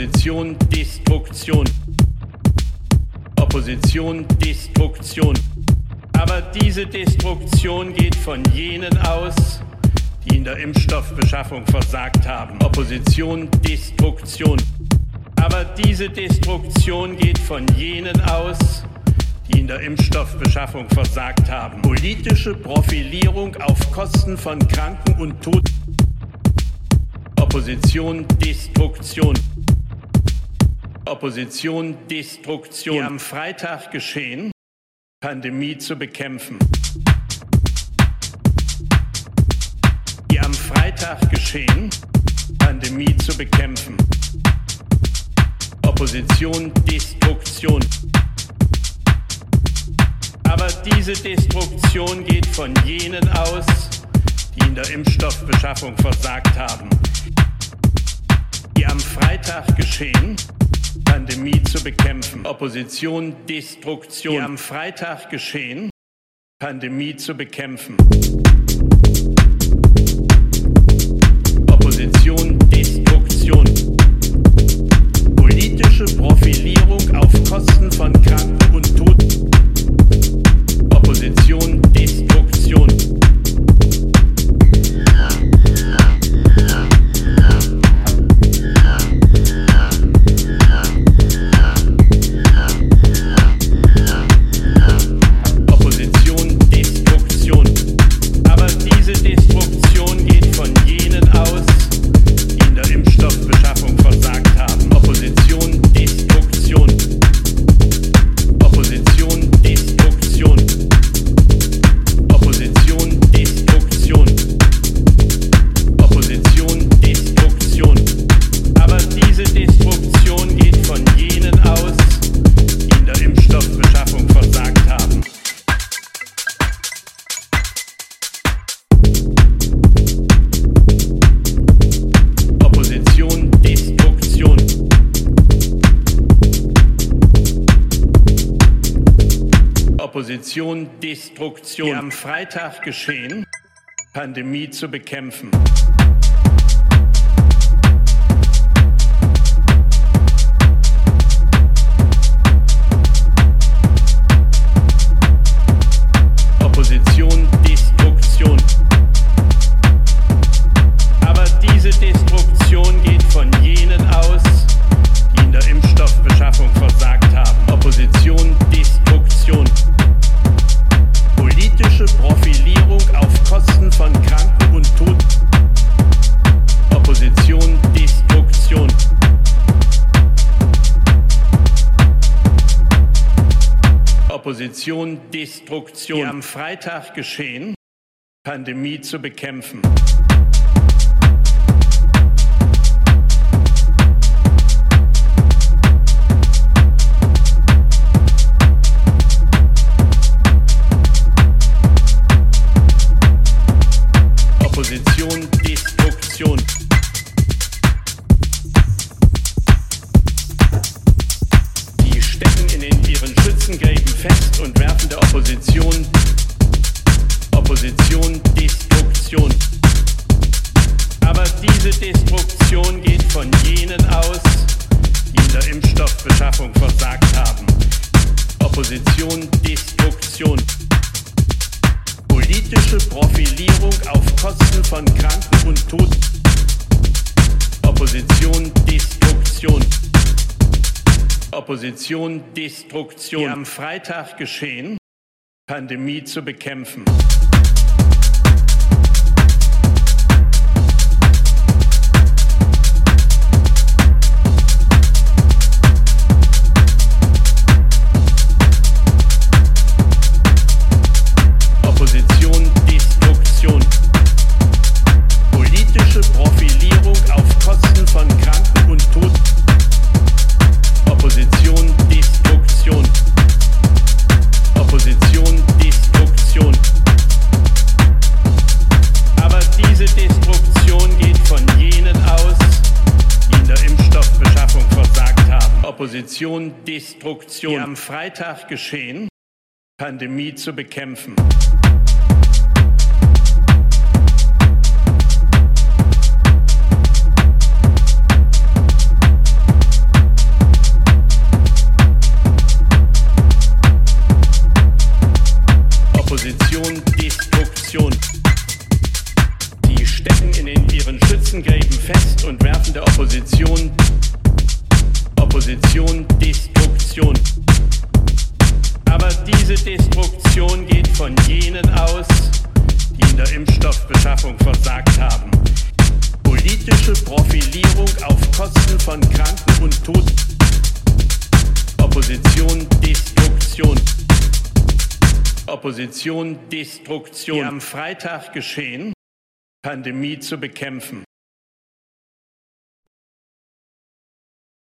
Opposition, Destruktion. Opposition, Destruktion. Aber diese Destruktion geht von jenen aus, die in der Impfstoffbeschaffung versagt haben. Opposition, Destruktion. Aber diese Destruktion geht von jenen aus, die in der Impfstoffbeschaffung versagt haben. Politische Profilierung auf Kosten von Kranken und Toten. Opposition, Destruktion. Opposition, Destruktion. Die am Freitag geschehen, Pandemie zu bekämpfen. Die am Freitag geschehen, Pandemie zu bekämpfen. Opposition, Destruktion. Aber diese Destruktion geht von jenen aus, die in der Impfstoffbeschaffung versagt haben. Die am Freitag geschehen, Pandemie zu bekämpfen. Opposition, Destruktion. Die am Freitag geschehen, Pandemie zu bekämpfen. Opposition, Destruktion. Die am Freitag geschehen, Pandemie zu bekämpfen. Opposition, Destruktion. Die am Freitag geschehen, Pandemie zu bekämpfen. Fest und werfen der Opposition Opposition, Destruktion. Aber diese Destruktion geht von jenen aus, die in der Impfstoffbeschaffung versagt haben. Opposition, Destruktion. Politische Profilierung auf Kosten von Kranken und Toten. Opposition, Destruktion. Opposition, Destruktion. Die am Freitag geschehen, Pandemie zu bekämpfen. Opposition Destruktion, die am Freitag geschehen, Pandemie zu bekämpfen. Opposition Destruktion. Die stecken in ihren Schützengräben fest und werfen der Opposition Opposition Destruktion. Aber diese Destruktion geht von jenen aus, die in der Impfstoffbeschaffung versagt haben. Politische Profilierung auf Kosten von Kranken und Toten. Opposition Destruktion. Opposition Destruktion. Die am Freitag geschehen, Pandemie zu bekämpfen.